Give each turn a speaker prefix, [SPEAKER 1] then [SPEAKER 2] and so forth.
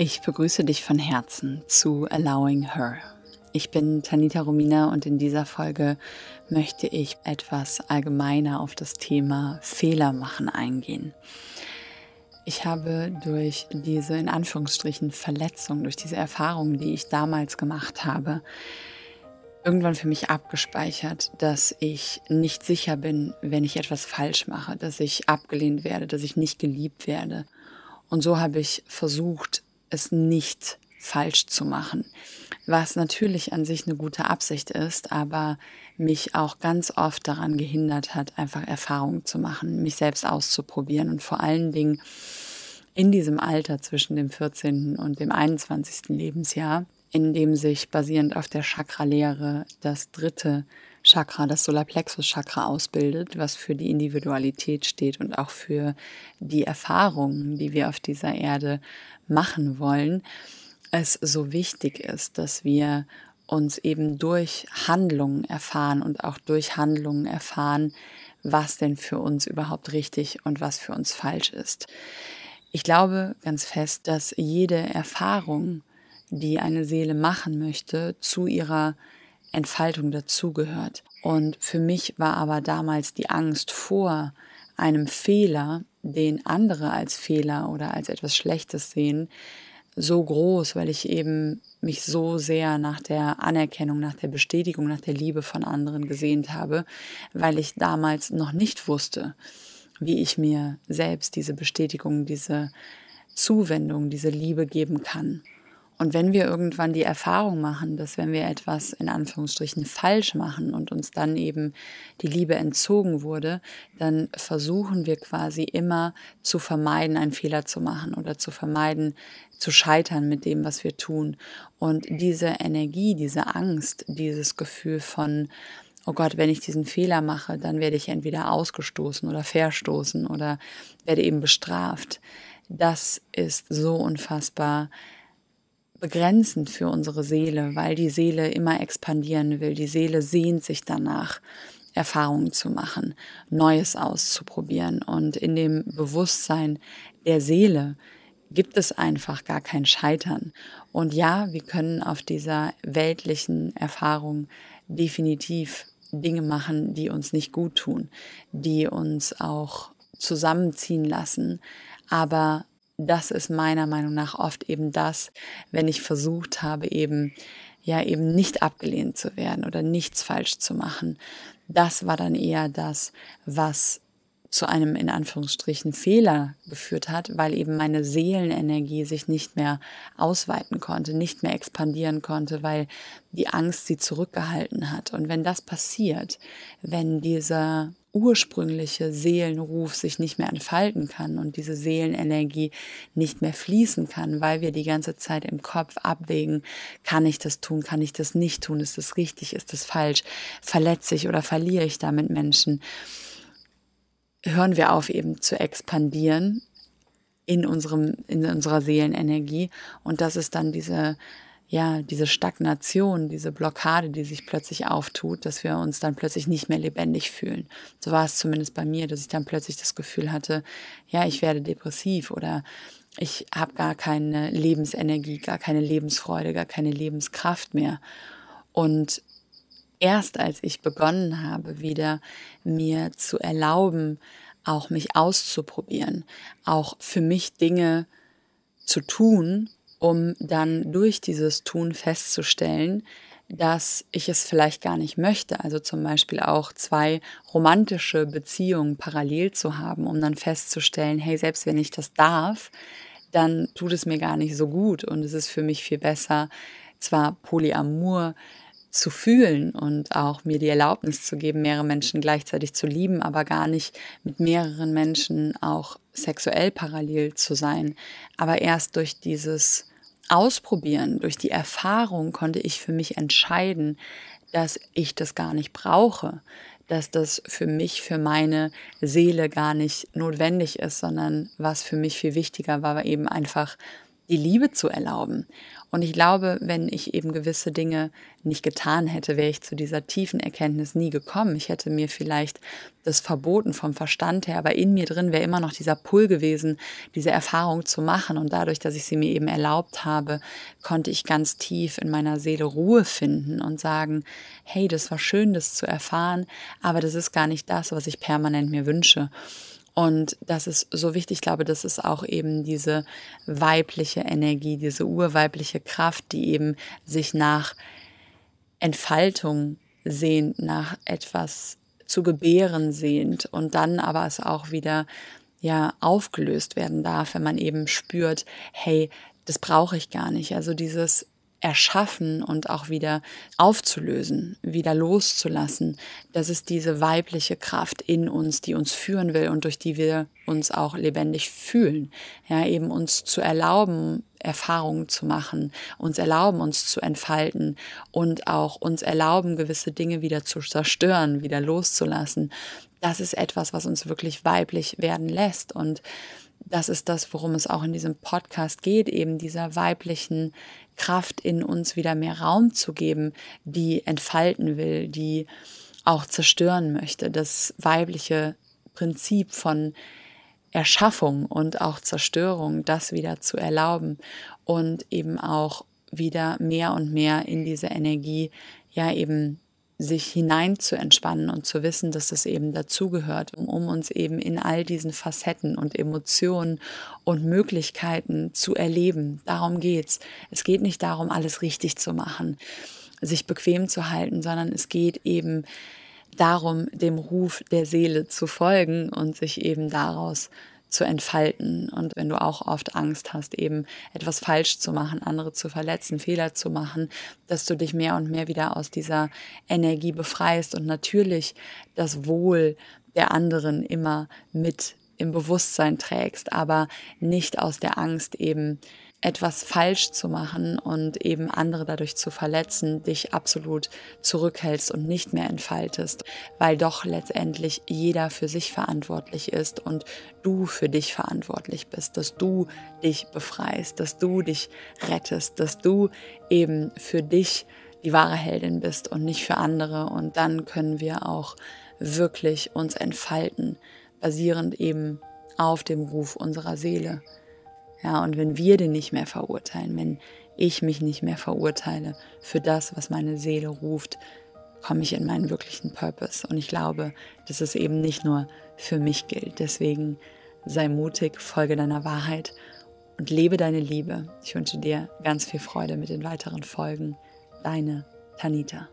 [SPEAKER 1] Ich begrüße dich von Herzen zu Allowing Her. Ich bin Tanita Romina und in dieser Folge möchte ich etwas allgemeiner auf das Thema Fehler machen eingehen. Ich habe durch diese in Anführungsstrichen Verletzung, durch diese Erfahrung, die ich damals gemacht habe, irgendwann für mich abgespeichert, dass ich nicht sicher bin, wenn ich etwas falsch mache, dass ich abgelehnt werde, dass ich nicht geliebt werde. Und so habe ich versucht, es nicht falsch zu machen, was natürlich an sich eine gute Absicht ist, aber mich auch ganz oft daran gehindert hat, einfach Erfahrungen zu machen, mich selbst auszuprobieren und vor allen Dingen in diesem Alter zwischen dem 14. und dem 21. Lebensjahr, in dem sich basierend auf der Chakra-Lehre das dritte Chakra, das Solarplexus-Chakra ausbildet, was für die Individualität steht und auch für die Erfahrungen, die wir auf dieser Erde machen wollen, es so wichtig ist, dass wir uns eben durch Handlungen erfahren und auch durch Handlungen erfahren, was denn für uns überhaupt richtig und was für uns falsch ist. Ich glaube ganz fest, dass jede Erfahrung, die eine Seele machen möchte, zu ihrer Entfaltung dazugehört. Und für mich war aber damals die Angst vor einem Fehler, den andere als Fehler oder als etwas Schlechtes sehen, so groß, weil ich eben mich so sehr nach der Anerkennung, nach der Bestätigung, nach der Liebe von anderen gesehnt habe, weil ich damals noch nicht wusste, wie ich mir selbst diese Bestätigung, diese Zuwendung, diese Liebe geben kann. Und wenn wir irgendwann die Erfahrung machen, dass wenn wir etwas in Anführungsstrichen falsch machen und uns dann eben die Liebe entzogen wurde, dann versuchen wir quasi immer zu vermeiden, einen Fehler zu machen oder zu vermeiden, zu scheitern mit dem, was wir tun. Und diese Energie, diese Angst, dieses Gefühl von, oh Gott, wenn ich diesen Fehler mache, dann werde ich entweder ausgestoßen oder verstoßen oder werde eben bestraft. Das ist so unfassbar begrenzend für unsere Seele, weil die Seele immer expandieren will. Die Seele sehnt sich danach, Erfahrungen zu machen, Neues auszuprobieren. Und in dem Bewusstsein der Seele gibt es einfach gar kein Scheitern. Und ja, wir können auf dieser weltlichen Erfahrung definitiv Dinge machen, die uns nicht gut tun, die uns auch zusammenziehen lassen. Aber das ist meiner Meinung nach oft eben das, wenn ich versucht habe, eben ja eben nicht abgelehnt zu werden oder nichts falsch zu machen. Das war dann eher das, was zu einem in Anführungsstrichen Fehler geführt hat, weil eben meine Seelenenergie sich nicht mehr ausweiten konnte, nicht mehr expandieren konnte, weil die Angst sie zurückgehalten hat. Und wenn das passiert, wenn dieser ursprüngliche Seelenruf sich nicht mehr entfalten kann und diese Seelenenergie nicht mehr fließen kann, weil wir die ganze Zeit im Kopf abwägen, kann ich das tun, kann ich das nicht tun, ist das richtig, ist das falsch, verletze ich oder verliere ich damit Menschen, hören wir auf eben zu expandieren in unserem, in unserer Seelenenergie und das ist dann diese ja, diese Stagnation, diese Blockade, die sich plötzlich auftut, dass wir uns dann plötzlich nicht mehr lebendig fühlen. So war es zumindest bei mir, dass ich dann plötzlich das Gefühl hatte, ja, ich werde depressiv oder ich habe gar keine Lebensenergie, gar keine Lebensfreude, gar keine Lebenskraft mehr. Und erst als ich begonnen habe, wieder mir zu erlauben, auch mich auszuprobieren, auch für mich Dinge zu tun, um dann durch dieses Tun festzustellen, dass ich es vielleicht gar nicht möchte. Also zum Beispiel auch zwei romantische Beziehungen parallel zu haben, um dann festzustellen, hey, selbst wenn ich das darf, dann tut es mir gar nicht so gut und es ist für mich viel besser, zwar Polyamor zu fühlen und auch mir die Erlaubnis zu geben, mehrere Menschen gleichzeitig zu lieben, aber gar nicht mit mehreren Menschen auch sexuell parallel zu sein. Aber erst durch dieses Ausprobieren, durch die Erfahrung konnte ich für mich entscheiden, dass ich das gar nicht brauche, dass das für mich, für meine Seele gar nicht notwendig ist, sondern was für mich viel wichtiger war, war eben einfach die Liebe zu erlauben. Und ich glaube, wenn ich eben gewisse Dinge nicht getan hätte, wäre ich zu dieser tiefen Erkenntnis nie gekommen. Ich hätte mir vielleicht das verboten vom Verstand her, aber in mir drin wäre immer noch dieser Pull gewesen, diese Erfahrung zu machen. Und dadurch, dass ich sie mir eben erlaubt habe, konnte ich ganz tief in meiner Seele Ruhe finden und sagen, hey, das war schön, das zu erfahren, aber das ist gar nicht das, was ich permanent mir wünsche. Und das ist so wichtig, ich glaube, das ist auch eben diese weibliche Energie, diese urweibliche Kraft, die eben sich nach Entfaltung sehnt, nach etwas zu gebären sehnt und dann aber es auch wieder ja aufgelöst werden darf, wenn man eben spürt, hey, das brauche ich gar nicht. Also dieses erschaffen und auch wieder aufzulösen, wieder loszulassen. Das ist diese weibliche Kraft in uns, die uns führen will und durch die wir uns auch lebendig fühlen. Ja, eben uns zu erlauben, Erfahrungen zu machen, uns erlauben, uns zu entfalten und auch uns erlauben, gewisse Dinge wieder zu zerstören, wieder loszulassen. Das ist etwas, was uns wirklich weiblich werden lässt und das ist das, worum es auch in diesem Podcast geht, eben dieser weiblichen Kraft in uns wieder mehr Raum zu geben, die entfalten will, die auch zerstören möchte. Das weibliche Prinzip von Erschaffung und auch Zerstörung, das wieder zu erlauben und eben auch wieder mehr und mehr in diese Energie, ja eben sich hinein zu entspannen und zu wissen, dass das eben dazugehört, um, um uns eben in all diesen Facetten und Emotionen und Möglichkeiten zu erleben. Darum geht's. Es geht nicht darum, alles richtig zu machen, sich bequem zu halten, sondern es geht eben darum, dem Ruf der Seele zu folgen und sich eben daraus zu entfalten. Und wenn du auch oft Angst hast, eben etwas falsch zu machen, andere zu verletzen, Fehler zu machen, dass du dich mehr und mehr wieder aus dieser Energie befreist und natürlich das Wohl der anderen immer mit im Bewusstsein trägst, aber nicht aus der Angst eben etwas falsch zu machen und eben andere dadurch zu verletzen, dich absolut zurückhältst und nicht mehr entfaltest, weil doch letztendlich jeder für sich verantwortlich ist und du für dich verantwortlich bist, dass du dich befreist, dass du dich rettest, dass du eben für dich die wahre Heldin bist und nicht für andere und dann können wir auch wirklich uns entfalten, basierend eben auf dem Ruf unserer Seele. Ja, und wenn wir den nicht mehr verurteilen, wenn ich mich nicht mehr verurteile für das, was meine Seele ruft, komme ich in meinen wirklichen Purpose. Und ich glaube, dass es eben nicht nur für mich gilt. Deswegen sei mutig, folge deiner Wahrheit und lebe deine Liebe. Ich wünsche dir ganz viel Freude mit den weiteren Folgen. Deine Tanita.